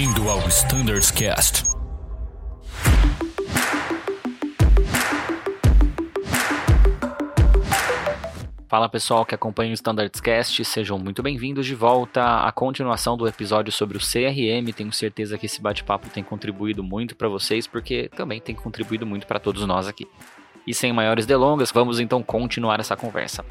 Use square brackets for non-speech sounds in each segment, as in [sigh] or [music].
Bem-vindo ao Standards Cast. Fala pessoal que acompanha o Standards Cast, sejam muito bem-vindos de volta à continuação do episódio sobre o CRM. Tenho certeza que esse bate-papo tem contribuído muito para vocês, porque também tem contribuído muito para todos nós aqui. E sem maiores delongas, vamos então continuar essa conversa.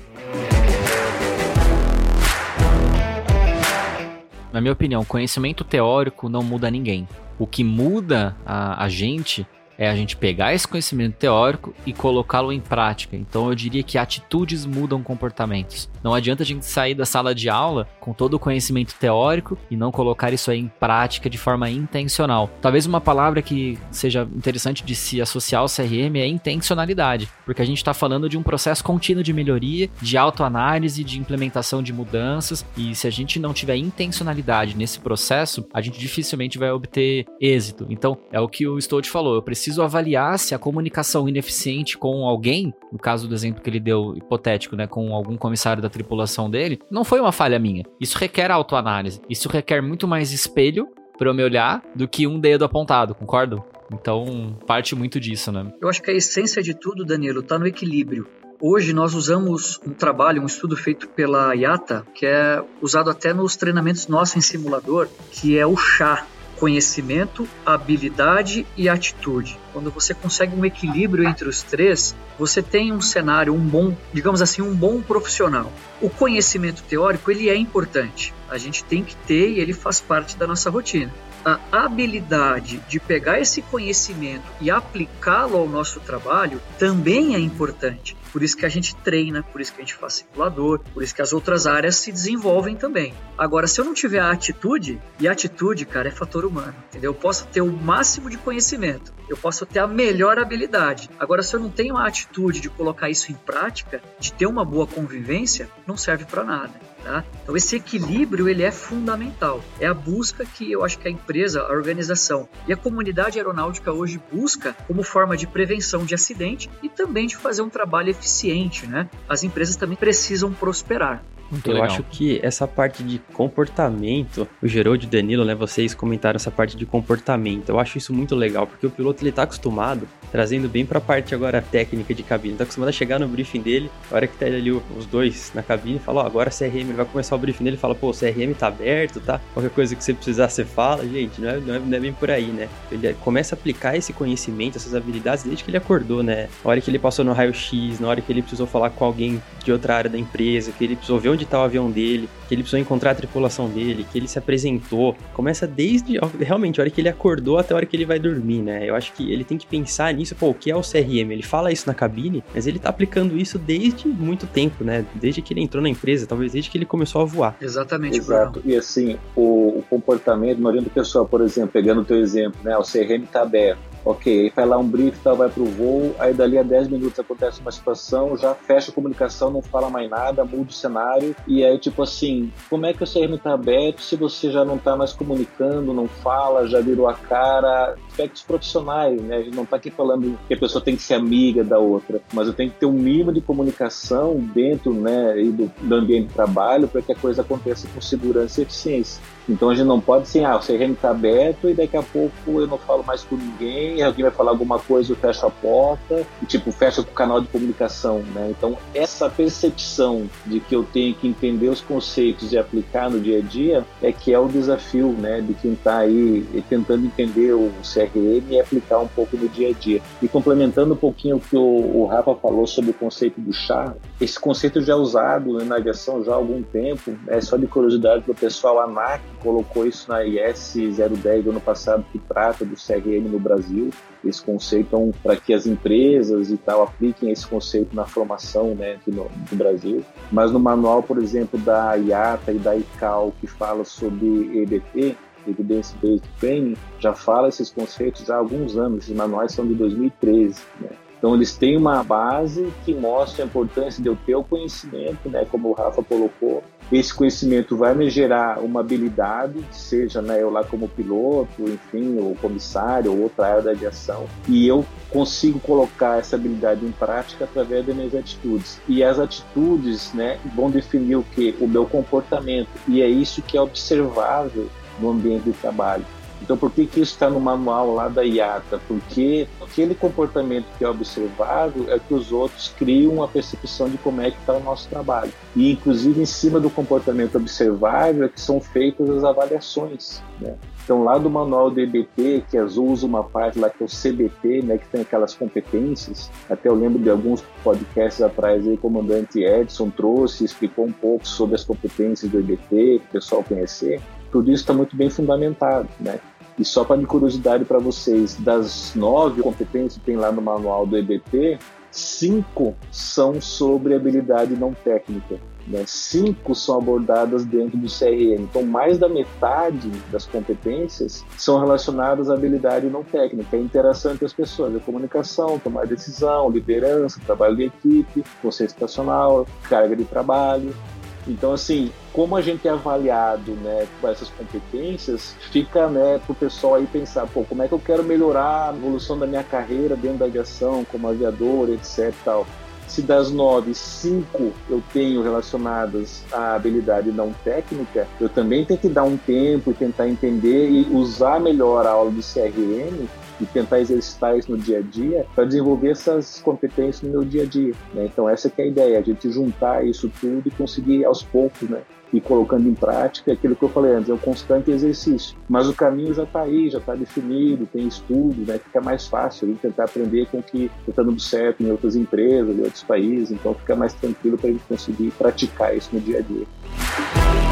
Na minha opinião, conhecimento teórico não muda ninguém. O que muda a, a gente é a gente pegar esse conhecimento teórico e colocá-lo em prática. Então eu diria que atitudes mudam comportamentos. Não adianta a gente sair da sala de aula com todo o conhecimento teórico e não colocar isso aí em prática de forma intencional. Talvez uma palavra que seja interessante de se associar ao CRM é intencionalidade, porque a gente está falando de um processo contínuo de melhoria, de autoanálise, de implementação de mudanças, e se a gente não tiver intencionalidade nesse processo, a gente dificilmente vai obter êxito. Então, é o que o Stout falou, eu preciso preciso avaliar se a comunicação ineficiente com alguém, no caso do exemplo que ele deu hipotético, né, com algum comissário da tripulação dele, não foi uma falha minha. Isso requer autoanálise. Isso requer muito mais espelho para eu me olhar do que um dedo apontado, concordo? Então, parte muito disso, né? Eu acho que a essência de tudo, Danilo, está no equilíbrio. Hoje nós usamos um trabalho, um estudo feito pela IATA, que é usado até nos treinamentos nossos em simulador, que é o chá conhecimento, habilidade e atitude. Quando você consegue um equilíbrio entre os três, você tem um cenário, um bom, digamos assim, um bom profissional. O conhecimento teórico, ele é importante. A gente tem que ter e ele faz parte da nossa rotina a habilidade de pegar esse conhecimento e aplicá-lo ao nosso trabalho também é importante. Por isso que a gente treina, por isso que a gente faz simulador, por isso que as outras áreas se desenvolvem também. Agora, se eu não tiver a atitude, e a atitude, cara, é fator humano, entendeu? Eu posso ter o máximo de conhecimento, eu posso ter a melhor habilidade. Agora, se eu não tenho a atitude de colocar isso em prática, de ter uma boa convivência, não serve para nada. Tá? Então esse equilíbrio ele é fundamental. É a busca que eu acho que a empresa, a organização e a comunidade aeronáutica hoje busca como forma de prevenção de acidente e também de fazer um trabalho eficiente. Né? As empresas também precisam prosperar. Muito eu legal. acho que essa parte de comportamento, o Geraldo e o Danilo, né, vocês comentaram essa parte de comportamento. Eu acho isso muito legal, porque o piloto ele tá acostumado, trazendo bem para a parte agora técnica de cabine, tá acostumado a chegar no briefing dele, a hora que tá ali os dois na cabine, fala, ó, oh, agora CRM, ele vai começar o briefing dele, fala, pô, o CRM tá aberto, tá? Qualquer coisa que você precisar, você fala. Gente, não é, não é, não é bem por aí, né? Ele começa a aplicar esse conhecimento, essas habilidades desde que ele acordou, né? Na hora que ele passou no raio-x, na hora que ele precisou falar com alguém de outra área da empresa, que ele precisou ver onde está o avião dele, que ele precisou encontrar a tripulação dele, que ele se apresentou. Começa desde realmente a hora que ele acordou até a hora que ele vai dormir, né? Eu acho que ele tem que pensar nisso, pô, o que é o CRM? Ele fala isso na cabine, mas ele tá aplicando isso desde muito tempo, né? Desde que ele entrou na empresa, talvez desde que ele começou a voar. Exatamente, Exato. Bruno. E assim, o, o comportamento, não adianta o pessoal, por exemplo, pegando o teu exemplo, né? O CRM tá aberto Ok, aí vai lá um brief, tal, vai pro voo, aí dali a 10 minutos acontece uma situação, já fecha a comunicação, não fala mais nada, muda o cenário, e aí tipo assim, como é que o CRM tá aberto se você já não tá mais comunicando, não fala, já virou a cara, aspectos profissionais, né? A gente não tá aqui falando que a pessoa tem que ser amiga da outra, mas eu tenho que ter um mínimo de comunicação dentro, né, do, do ambiente de trabalho para que a coisa aconteça com segurança e eficiência. Então a gente não pode assim, ah, o CRM está aberto e daqui a pouco eu não falo mais com ninguém, alguém vai falar alguma coisa, eu fecho a porta, e tipo, fecha o canal de comunicação, né? Então essa percepção de que eu tenho que entender os conceitos e aplicar no dia a dia é que é o desafio, né, de quem está aí tentando entender o CRM e aplicar um pouco no dia a dia. E complementando um pouquinho o que o, o Rafa falou sobre o conceito do chá, esse conceito já é usado né, na aviação já há algum tempo, é só de curiosidade para o pessoal, a ANAC colocou isso na IS 010 do ano passado, que trata do CRM no Brasil, esse conceito, então, para que as empresas e tal apliquem esse conceito na formação né, no, Brasil. Mas no manual, por exemplo, da IATA e da ICAO, que fala sobre EBT, Evidence Based Training, já fala esses conceitos há alguns anos, esses manuais são de 2013, né? Então eles têm uma base que mostra a importância de eu ter o conhecimento, né, como o Rafa colocou. Esse conhecimento vai me gerar uma habilidade, seja né, eu lá como piloto, enfim, ou comissário, ou outra área da aviação, e eu consigo colocar essa habilidade em prática através das minhas atitudes. E as atitudes né, vão definir o que? O meu comportamento. E é isso que é observável no ambiente de trabalho. Então, por que, que isso está no manual lá da IATA? Porque aquele comportamento que é observado é que os outros criam uma percepção de como é que está o nosso trabalho. E, inclusive, em cima do comportamento observável é que são feitas as avaliações. Né? Então, lá do manual do EBT, que Azul usa uma parte lá que é o CBT, né, que tem aquelas competências. Até eu lembro de alguns podcasts atrás aí, o comandante Edson trouxe, explicou um pouco sobre as competências do EBT, para o pessoal conhecer tudo isso está muito bem fundamentado, né? E só para de curiosidade para vocês, das nove competências que tem lá no manual do EBT, cinco são sobre habilidade não técnica. Né? Cinco são abordadas dentro do CRM. Então, mais da metade das competências são relacionadas à habilidade não técnica, a interação entre as pessoas, a comunicação, tomar decisão, liderança, trabalho de equipe, conceito estacional, carga de trabalho. Então, assim, como a gente é avaliado né, com essas competências, fica né, para o pessoal aí pensar, pô, como é que eu quero melhorar a evolução da minha carreira dentro da aviação, como aviador, etc. Tal. Se das nove, cinco eu tenho relacionadas à habilidade não técnica, eu também tenho que dar um tempo e tentar entender e usar melhor a aula de CRM e tentar exercitar isso no dia a dia para desenvolver essas competências no meu dia a dia. Né? Então essa é a ideia, a gente juntar isso tudo e conseguir aos poucos, né? e colocando em prática aquilo que eu falei antes, é um constante exercício. Mas o caminho já está aí, já está definido, tem estudo, né? fica mais fácil a gente tentar aprender com o que está dando certo em outras empresas, em outros países, então fica mais tranquilo para a gente conseguir praticar isso no dia a dia.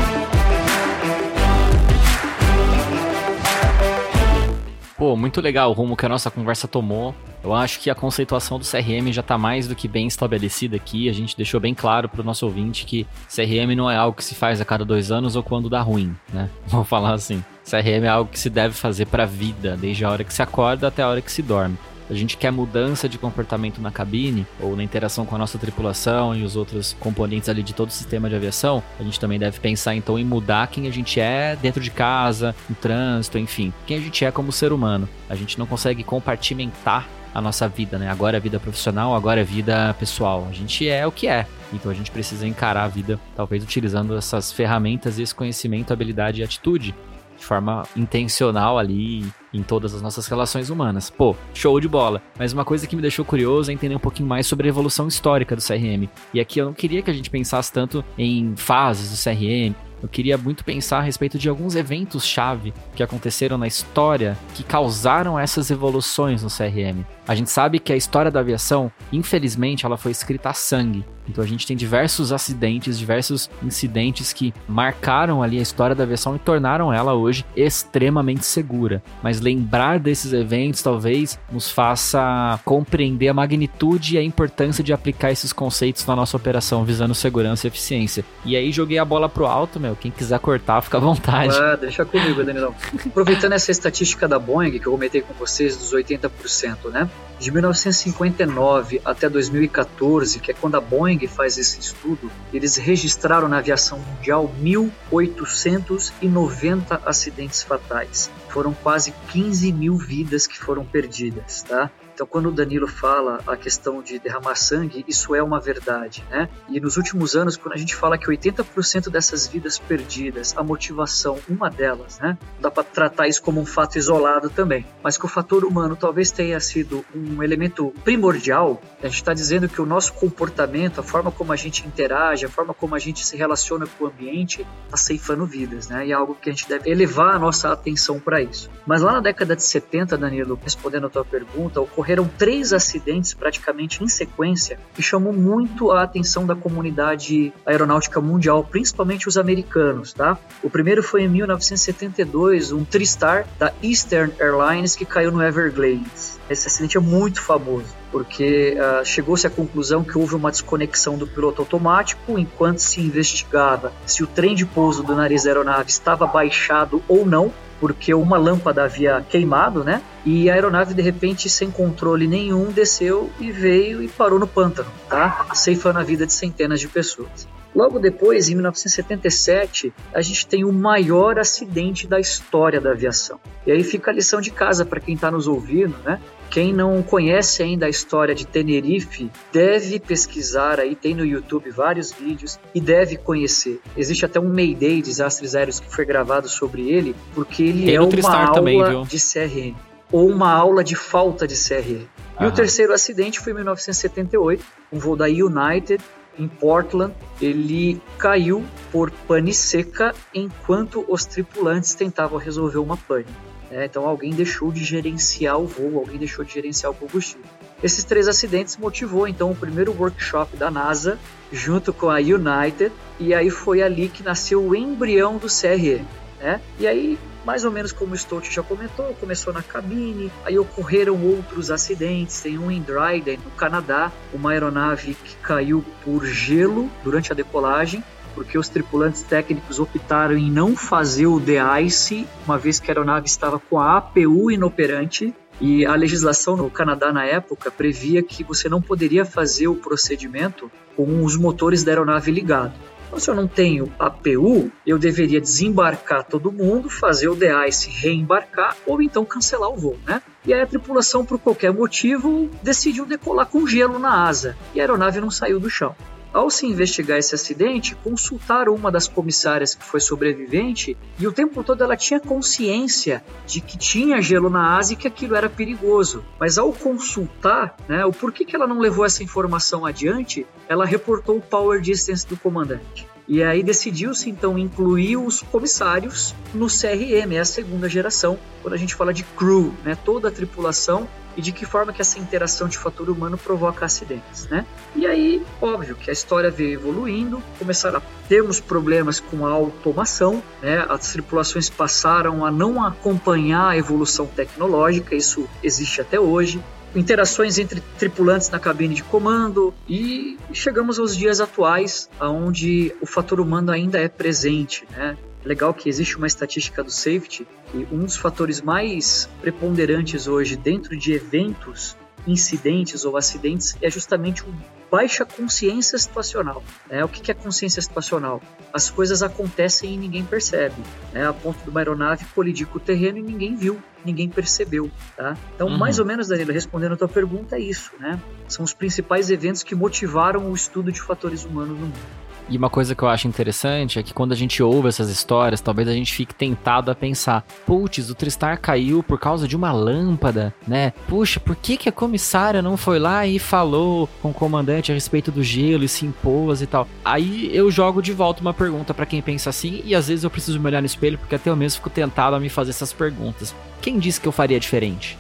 Pô, muito legal o rumo que a nossa conversa tomou. Eu acho que a conceituação do CRM já está mais do que bem estabelecida aqui. A gente deixou bem claro para o nosso ouvinte que CRM não é algo que se faz a cada dois anos ou quando dá ruim, né? [laughs] Vou falar assim. CRM é algo que se deve fazer para a vida, desde a hora que se acorda até a hora que se dorme a gente quer mudança de comportamento na cabine ou na interação com a nossa tripulação e os outros componentes ali de todo o sistema de aviação, a gente também deve pensar então em mudar quem a gente é dentro de casa, no trânsito, enfim, quem a gente é como ser humano. A gente não consegue compartimentar a nossa vida, né? Agora é vida profissional, agora é vida pessoal. A gente é o que é. Então a gente precisa encarar a vida, talvez utilizando essas ferramentas, esse conhecimento, habilidade e atitude de forma intencional ali em todas as nossas relações humanas. Pô, show de bola. Mas uma coisa que me deixou curioso é entender um pouquinho mais sobre a evolução histórica do CRM. E aqui eu não queria que a gente pensasse tanto em fases do CRM, eu queria muito pensar a respeito de alguns eventos-chave que aconteceram na história que causaram essas evoluções no CRM. A gente sabe que a história da aviação, infelizmente, ela foi escrita a sangue. Então a gente tem diversos acidentes, diversos incidentes que marcaram ali a história da aviação e tornaram ela hoje extremamente segura. Mas lembrar desses eventos talvez nos faça compreender a magnitude e a importância de aplicar esses conceitos na nossa operação visando segurança e eficiência. E aí joguei a bola pro alto, meu. Quem quiser cortar, fica à vontade. Ah, deixa comigo, Danilão. Aproveitando essa estatística da Boeing que eu comentei com vocês dos 80%, né? De 1959 até 2014, que é quando a Boeing faz esse estudo, eles registraram na aviação mundial 1.890 acidentes fatais. Foram quase 15 mil vidas que foram perdidas, tá? Então, quando o Danilo fala a questão de derramar sangue, isso é uma verdade, né? E nos últimos anos, quando a gente fala que 80% dessas vidas perdidas, a motivação, uma delas, né? Dá para tratar isso como um fato isolado também, mas que o fator humano talvez tenha sido um elemento primordial. A gente está dizendo que o nosso comportamento, a forma como a gente interage, a forma como a gente se relaciona com o ambiente, está ceifando vidas, né? E é algo que a gente deve elevar a nossa atenção para isso. Mas lá na década de 70, Danilo, respondendo a tua pergunta, ocorreu ocorreram três acidentes praticamente em sequência que chamou muito a atenção da comunidade aeronáutica mundial, principalmente os americanos, tá? O primeiro foi em 1972, um Tristar da Eastern Airlines que caiu no Everglades. Esse acidente é muito famoso porque uh, chegou-se à conclusão que houve uma desconexão do piloto automático enquanto se investigava se o trem de pouso do nariz da aeronave estava baixado ou não porque uma lâmpada havia queimado, né? E a aeronave, de repente, sem controle nenhum, desceu e veio e parou no pântano, tá? Ceifando a vida de centenas de pessoas. Logo depois, em 1977, a gente tem o maior acidente da história da aviação. E aí fica a lição de casa para quem está nos ouvindo, né? Quem não conhece ainda a história de Tenerife deve pesquisar aí, tem no YouTube vários vídeos e deve conhecer. Existe até um Mayday Desastres Aéreos que foi gravado sobre ele, porque ele tem é uma aula também, de CRM ou uma aula de falta de CRM. E o terceiro acidente foi em 1978, um voo da United em Portland, ele caiu por pane seca enquanto os tripulantes tentavam resolver uma pane. É, então alguém deixou de gerenciar o voo, alguém deixou de gerenciar o combustível. Esses três acidentes motivou então o primeiro workshop da NASA junto com a United e aí foi ali que nasceu o embrião do CRM. Né? E aí mais ou menos como o Stout já comentou, começou na cabine, aí ocorreram outros acidentes, tem um em Dryden, no Canadá, uma aeronave que caiu por gelo durante a decolagem, porque os tripulantes técnicos optaram em não fazer o de-ice, uma vez que a aeronave estava com a APU inoperante, e a legislação no Canadá na época previa que você não poderia fazer o procedimento com os motores da aeronave ligados. Então, se eu não tenho APU, eu deveria desembarcar todo mundo, fazer o de-ice, reembarcar ou então cancelar o voo, né? E aí a tripulação, por qualquer motivo, decidiu decolar com gelo na asa e a aeronave não saiu do chão. Ao se investigar esse acidente, consultaram uma das comissárias que foi sobrevivente e o tempo todo ela tinha consciência de que tinha gelo na asa e que aquilo era perigoso. Mas ao consultar né, o porquê que ela não levou essa informação adiante, ela reportou o power distance do comandante. E aí decidiu-se então incluir os comissários no CRM, é a segunda geração, quando a gente fala de crew, né? toda a tripulação e de que forma que essa interação de fator humano provoca acidentes, né? E aí, óbvio que a história veio evoluindo, começaram a termos problemas com a automação, né? As tripulações passaram a não acompanhar a evolução tecnológica, isso existe até hoje interações entre tripulantes na cabine de comando e chegamos aos dias atuais, onde o fator humano ainda é presente, né? Legal que existe uma estatística do safety que um dos fatores mais preponderantes hoje dentro de eventos, incidentes ou acidentes é justamente o baixa consciência situacional. É O que é consciência situacional? As coisas acontecem e ninguém percebe. Né? A ponto de uma aeronave colidir com o terreno e ninguém viu, ninguém percebeu. Tá? Então, uhum. mais ou menos, Danilo, respondendo a tua pergunta, é isso. Né? São os principais eventos que motivaram o estudo de fatores humanos no mundo. E uma coisa que eu acho interessante é que quando a gente ouve essas histórias, talvez a gente fique tentado a pensar: putz, o Tristar caiu por causa de uma lâmpada, né? Puxa, por que, que a comissária não foi lá e falou com o comandante a respeito do gelo e se impôs e tal? Aí eu jogo de volta uma pergunta para quem pensa assim, e às vezes eu preciso me olhar no espelho porque até eu mesmo fico tentado a me fazer essas perguntas. Quem disse que eu faria diferente?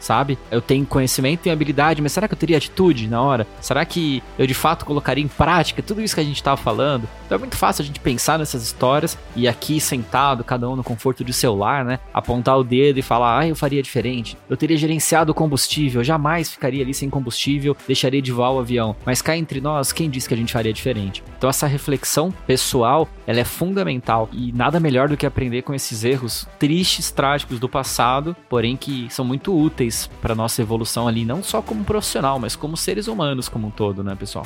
Sabe? Eu tenho conhecimento e habilidade, mas será que eu teria atitude na hora? Será que eu de fato colocaria em prática tudo isso que a gente estava falando? Então é muito fácil a gente pensar nessas histórias e aqui sentado, cada um no conforto de celular, né? Apontar o dedo e falar, ah, eu faria diferente. Eu teria gerenciado o combustível, jamais ficaria ali sem combustível, deixaria de voar o avião. Mas cá entre nós, quem disse que a gente faria diferente? Então essa reflexão pessoal, ela é fundamental e nada melhor do que aprender com esses erros tristes, trágicos do passado, porém que são muito úteis para nossa evolução ali, não só como profissional, mas como seres humanos como um todo, né, pessoal?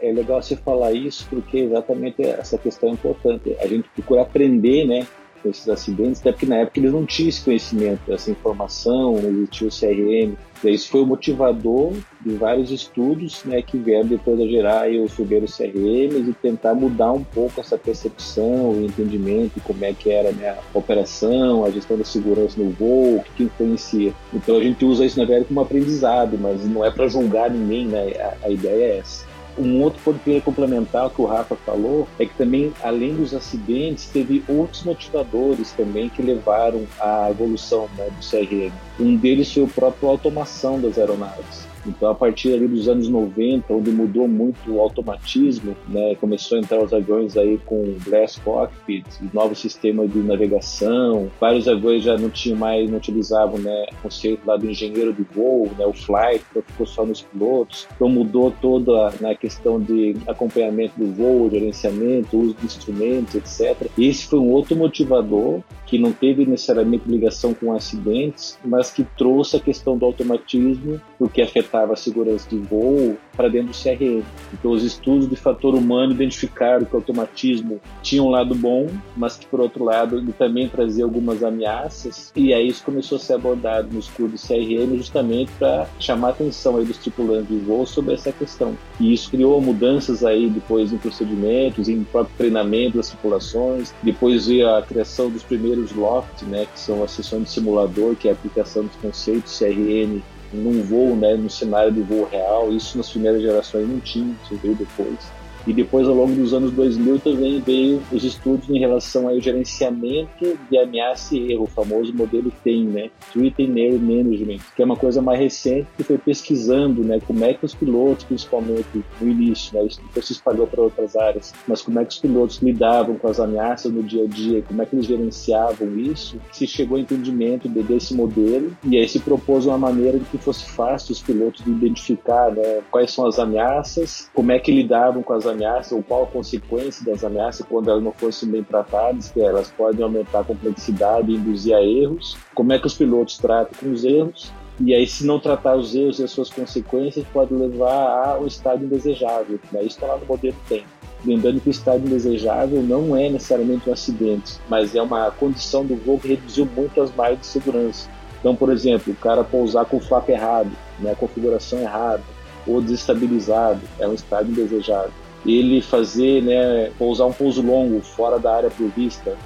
É legal você falar isso porque exatamente essa questão é importante. A gente procura aprender, né, com esses acidentes, até porque na época eles não tinham esse conhecimento, essa informação, não existia o CRM. E isso foi o motivador de vários estudos né, que vieram depois a gerar os primeiros CRMs e tentar mudar um pouco essa percepção, o entendimento como é que era né, a operação, a gestão da segurança no voo, o que influencia. Então a gente usa isso na verdade como aprendizado, mas não é para julgar ninguém, né? A, a ideia é essa. Um outro ponto que eu ia complementar que o Rafa falou é que também, além dos acidentes, teve outros motivadores também que levaram à evolução né, do CRM. Um deles foi o próprio automação das aeronaves. Então, a partir ali dos anos 90, onde mudou muito o automatismo, né, começou a entrar os aviões aí com glass cockpit, novos sistemas de navegação, vários aviões já não tinham mais, não utilizavam né, o conceito lá do engenheiro de voo, né, o flight, então ficou só nos pilotos. Então, mudou toda a né, questão de acompanhamento do voo, gerenciamento, uso de instrumentos, etc. Esse foi um outro motivador que não teve necessariamente ligação com acidentes, mas que trouxe a questão do automatismo porque afetava a segurança de voo para dentro do CRM. Então, os estudos de fator humano identificaram que o automatismo tinha um lado bom, mas que, por outro lado, ele também trazia algumas ameaças. E aí isso começou a ser abordado no estudo CRM justamente para chamar a atenção aí dos tripulantes de voo sobre essa questão. E isso criou mudanças aí depois em procedimentos, em próprio treinamento das tripulações. Depois veio a criação dos primeiros LOFT, né, que são as sessões de simulador, que é a aplicação dos conceitos CRM num voo, né, no cenário de voo real. Isso nas primeiras gerações não tinha, isso veio depois. E depois, ao longo dos anos 2000, também veio os estudos em relação ao gerenciamento de ameaça e erro, o famoso modelo TEM, né? Threat and Error Management, que é uma coisa mais recente que foi pesquisando, né? Como é que os pilotos, principalmente no início, né? Isso depois se espalhou para outras áreas, mas como é que os pilotos lidavam com as ameaças no dia a dia, como é que eles gerenciavam isso, se chegou ao entendimento de, desse modelo e aí se propôs uma maneira de que fosse fácil os pilotos de identificar, né? Quais são as ameaças, como é que lidavam com as ameaças ou qual a consequência das ameaças quando elas não fossem bem tratadas, que elas podem aumentar a complexidade e induzir a erros, como é que os pilotos tratam com os erros, e aí se não tratar os erros e as suas consequências pode levar a um estado indesejável, né? isso está lá no modelo tem. Lembrando que o estado indesejável não é necessariamente um acidente, mas é uma condição do voo que reduziu muito as margens de segurança. Então, por exemplo, o cara pousar com o flap errado, né, a configuração errada, ou desestabilizado, é um estado indesejável ele fazer, né, pousar um pouso longo fora da área prevista,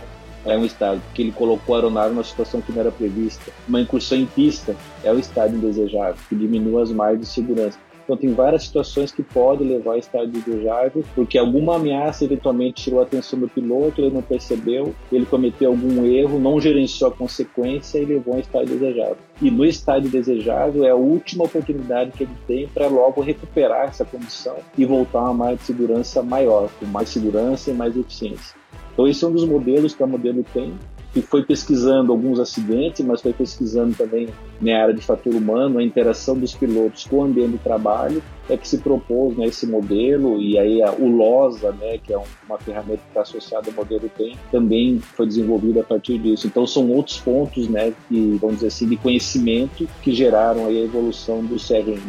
é um estado, porque ele colocou a aeronave numa situação que não era prevista. Uma incursão em pista é o estado indesejável, que diminui as margens de segurança. Então tem várias situações que podem levar a estado indesejável, porque alguma ameaça eventualmente tirou a atenção do piloto, ele não percebeu, ele cometeu algum erro, não gerenciou a consequência e levou a um estado indesejável. E no estado indesejável é a última oportunidade que ele tem para logo recuperar essa condição e voltar a uma margem de segurança maior, com mais segurança e mais eficiência. Então esse é um dos modelos que a modelo tem que foi pesquisando alguns acidentes, mas foi pesquisando também na área de fator humano, a interação dos pilotos com o ambiente de trabalho, é que se propôs né, esse modelo, e aí a, o LOSA, né, que é uma ferramenta que está associada ao modelo TEM, também foi desenvolvida a partir disso. Então são outros pontos, né, que, vamos dizer assim, de conhecimento que geraram a evolução do CRM.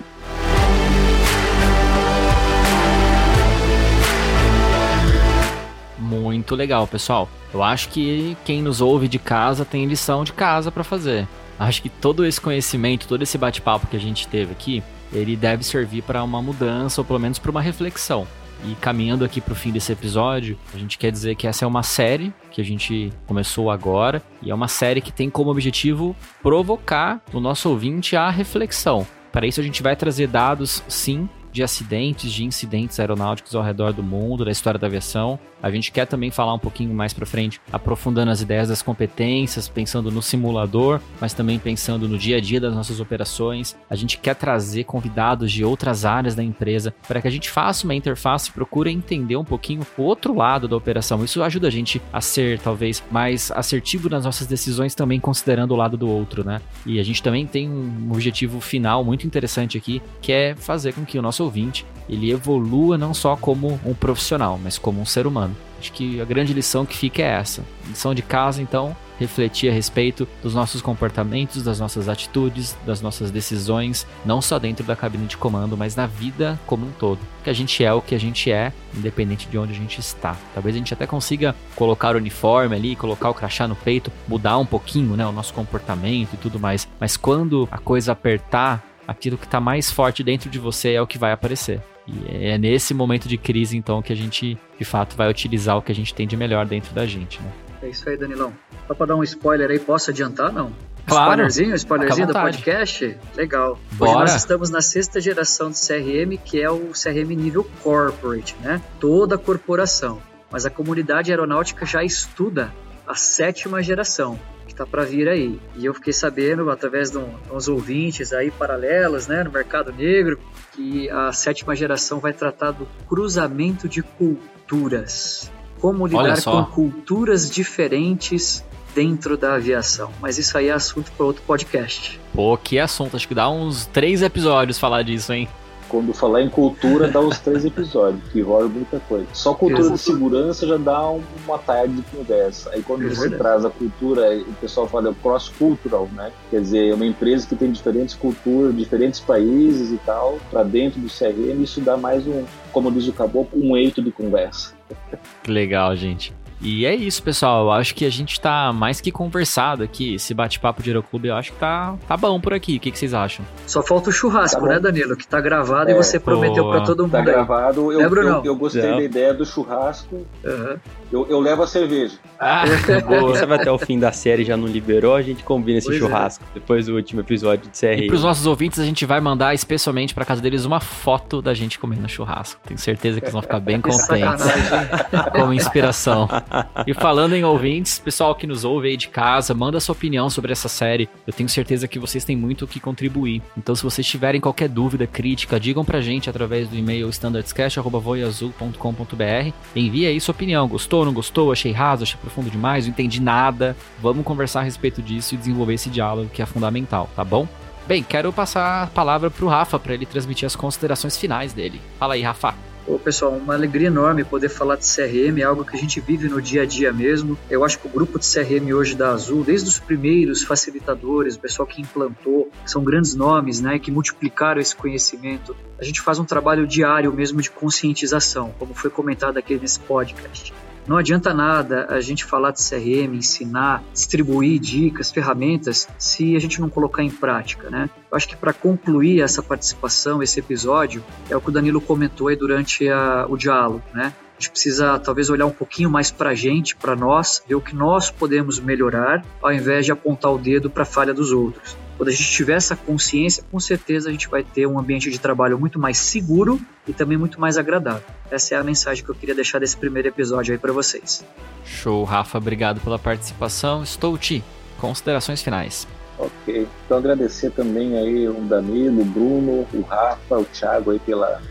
Muito legal, pessoal. Eu acho que quem nos ouve de casa tem lição de casa para fazer. Acho que todo esse conhecimento, todo esse bate-papo que a gente teve aqui, ele deve servir para uma mudança ou pelo menos para uma reflexão. E caminhando aqui para o fim desse episódio, a gente quer dizer que essa é uma série que a gente começou agora e é uma série que tem como objetivo provocar o nosso ouvinte à reflexão. Para isso a gente vai trazer dados, sim, de acidentes, de incidentes aeronáuticos ao redor do mundo, da história da aviação. A gente quer também falar um pouquinho mais para frente, aprofundando as ideias das competências, pensando no simulador, mas também pensando no dia a dia das nossas operações. A gente quer trazer convidados de outras áreas da empresa para que a gente faça uma interface e procure entender um pouquinho o outro lado da operação. Isso ajuda a gente a ser talvez mais assertivo nas nossas decisões, também considerando o lado do outro, né? E a gente também tem um objetivo final muito interessante aqui, que é fazer com que o nosso ouvinte ele evolua não só como um profissional, mas como um ser humano. Acho que a grande lição que fica é essa. Lição de casa, então, refletir a respeito dos nossos comportamentos, das nossas atitudes, das nossas decisões, não só dentro da cabine de comando, mas na vida como um todo. Que a gente é o que a gente é, independente de onde a gente está. Talvez a gente até consiga colocar o uniforme ali, colocar o crachá no peito, mudar um pouquinho, né, o nosso comportamento e tudo mais. Mas quando a coisa apertar, aquilo que está mais forte dentro de você é o que vai aparecer. E é nesse momento de crise, então, que a gente, de fato, vai utilizar o que a gente tem de melhor dentro da gente, né? É isso aí, Danilão. Só para dar um spoiler aí, posso adiantar, não? Claro. Spoilerzinho, spoilerzinho do podcast? Legal. Bora. Hoje nós estamos na sexta geração de CRM, que é o CRM nível corporate, né? Toda a corporação. Mas a comunidade aeronáutica já estuda a sétima geração que está para vir aí. E eu fiquei sabendo, através de, um, de uns ouvintes aí paralelos, né, no mercado negro, que a sétima geração vai tratar do cruzamento de culturas. Como lidar com culturas diferentes dentro da aviação. Mas isso aí é assunto para outro podcast. Pô, que assunto. Acho que dá uns três episódios falar disso, hein? Quando falar em cultura, dá uns três episódios, que rola muita coisa. Só cultura Exato. de segurança já dá uma tarde de conversa. Aí quando é você traz a cultura, o pessoal fala é cross-cultural, né? Quer dizer, é uma empresa que tem diferentes culturas, diferentes países e tal, para dentro do CRM, isso dá mais um, como diz o caboclo, um eito de conversa. Que legal, gente. E é isso, pessoal. Eu acho que a gente tá mais que conversado aqui. Esse bate-papo de Aeroclube, eu acho que tá, tá bom por aqui. O que, que vocês acham? Só falta o churrasco, tá né, Danilo? Que tá gravado é, e você prometeu para todo mundo. Tá gravado. Eu, eu, eu, gostei da ideia do churrasco. Uhum. Eu, eu levo a cerveja. Ah, [laughs] boa. Você vai até o fim da série já não liberou, a gente combina esse pois é. churrasco é. depois do último episódio de CR. E pros nossos ouvintes, a gente vai mandar especialmente pra casa deles uma foto da gente comendo churrasco. Tenho certeza que eles vão ficar bem contentes. [laughs] Como inspiração. [laughs] E falando em ouvintes, pessoal que nos ouve aí de casa, manda sua opinião sobre essa série. Eu tenho certeza que vocês têm muito o que contribuir. Então, se vocês tiverem qualquer dúvida, crítica, digam pra gente através do e-mail standardscast.voiazul.com.br. Envie aí sua opinião. Gostou? não gostou, achei raso, achei profundo demais, não entendi nada. Vamos conversar a respeito disso e desenvolver esse diálogo que é fundamental, tá bom? Bem, quero passar a palavra pro Rafa para ele transmitir as considerações finais dele. Fala aí, Rafa. Ô, pessoal, uma alegria enorme poder falar de CRM, é algo que a gente vive no dia a dia mesmo. Eu acho que o grupo de CRM hoje da Azul, desde os primeiros facilitadores, o pessoal que implantou, são grandes nomes, né, que multiplicaram esse conhecimento. A gente faz um trabalho diário mesmo de conscientização, como foi comentado aqui nesse podcast. Não adianta nada a gente falar de CRM, ensinar, distribuir dicas, ferramentas, se a gente não colocar em prática, né? Eu acho que para concluir essa participação, esse episódio, é o que o Danilo comentou aí durante a, o diálogo, né? A gente precisa talvez olhar um pouquinho mais para a gente, para nós, ver o que nós podemos melhorar, ao invés de apontar o dedo para a falha dos outros. Quando a gente tiver essa consciência, com certeza a gente vai ter um ambiente de trabalho muito mais seguro e também muito mais agradável. Essa é a mensagem que eu queria deixar desse primeiro episódio aí para vocês. Show, Rafa, obrigado pela participação. Estou te considerações finais. Ok, então agradecer também aí o Danilo, o Bruno, o Rafa, o Thiago aí pela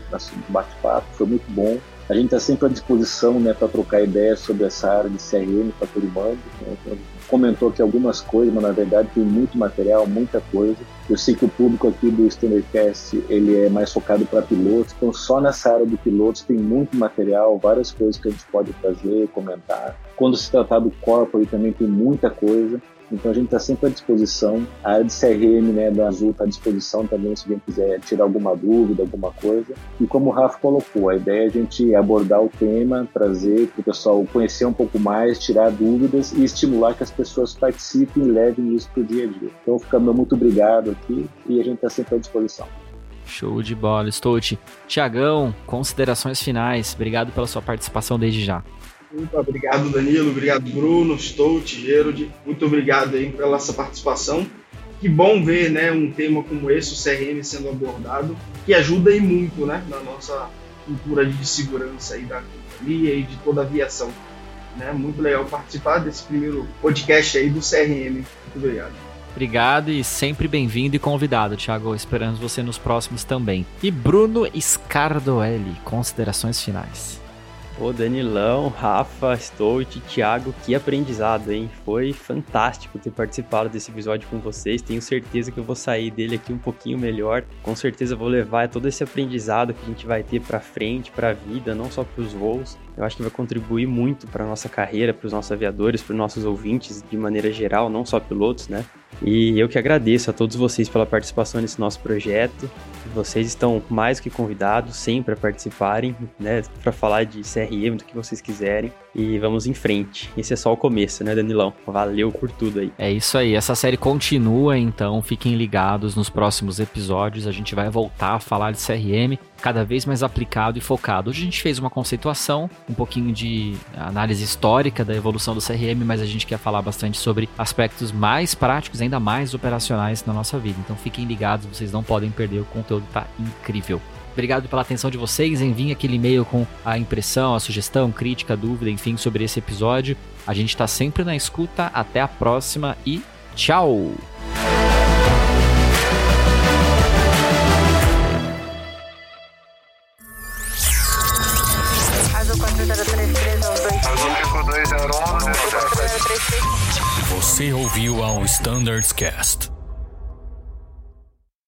bate-papo, foi muito bom. A gente está sempre à disposição né, para trocar ideias sobre essa área de CRM para todo mundo. Né? Então, comentou aqui algumas coisas, mas na verdade tem muito material, muita coisa. Eu sei que o público aqui do Standardcast ele é mais focado para pilotos, então só nessa área de pilotos tem muito material, várias coisas que a gente pode fazer, comentar. Quando se tratar do corpo, também tem muita coisa. Então a gente está sempre à disposição. A área de CRM né, da Azul está à disposição também se alguém quiser tirar alguma dúvida, alguma coisa. E como o Rafa colocou, a ideia é a gente abordar o tema, trazer para o pessoal conhecer um pouco mais, tirar dúvidas e estimular que as pessoas participem e levem isso para o dia a dia. Então ficando muito obrigado aqui e a gente está sempre à disposição. Show de bola, Stout. Tiagão, considerações finais. Obrigado pela sua participação desde já. Muito obrigado, Danilo. Obrigado, Bruno, Stout, Gerald. Muito obrigado aí pela essa participação. Que bom ver né, um tema como esse, o CRM, sendo abordado, que ajuda aí muito né, na nossa cultura de segurança aí da companhia e de toda a aviação. Né? Muito legal participar desse primeiro podcast aí do CRM. Muito obrigado. Obrigado e sempre bem-vindo e convidado, Thiago. Esperamos você nos próximos também. E Bruno Scardoelli, considerações finais. Ô Danilão, Rafa, Stout, Thiago, que aprendizado, hein? Foi fantástico ter participado desse episódio com vocês. Tenho certeza que eu vou sair dele aqui um pouquinho melhor. Com certeza vou levar todo esse aprendizado que a gente vai ter para frente, para a vida, não só para os voos. Eu acho que vai contribuir muito para nossa carreira, para os nossos aviadores, para os nossos ouvintes de maneira geral, não só pilotos, né? E eu que agradeço a todos vocês pela participação nesse nosso projeto. Vocês estão mais que convidados sempre a participarem, né, para falar de CRM, do que vocês quiserem. E vamos em frente. Esse é só o começo, né, Danilão? Valeu por tudo aí. É isso aí. Essa série continua, então fiquem ligados nos próximos episódios. A gente vai voltar a falar de CRM cada vez mais aplicado e focado. Hoje a gente fez uma conceituação, um pouquinho de análise histórica da evolução do CRM, mas a gente quer falar bastante sobre aspectos mais práticos, ainda mais operacionais na nossa vida. Então fiquem ligados, vocês não podem perder, o conteúdo tá incrível. Obrigado pela atenção de vocês. Enviem aquele e-mail com a impressão, a sugestão, crítica, dúvida, enfim, sobre esse episódio. A gente está sempre na escuta. Até a próxima e tchau! Você ouviu ao Standards Cast.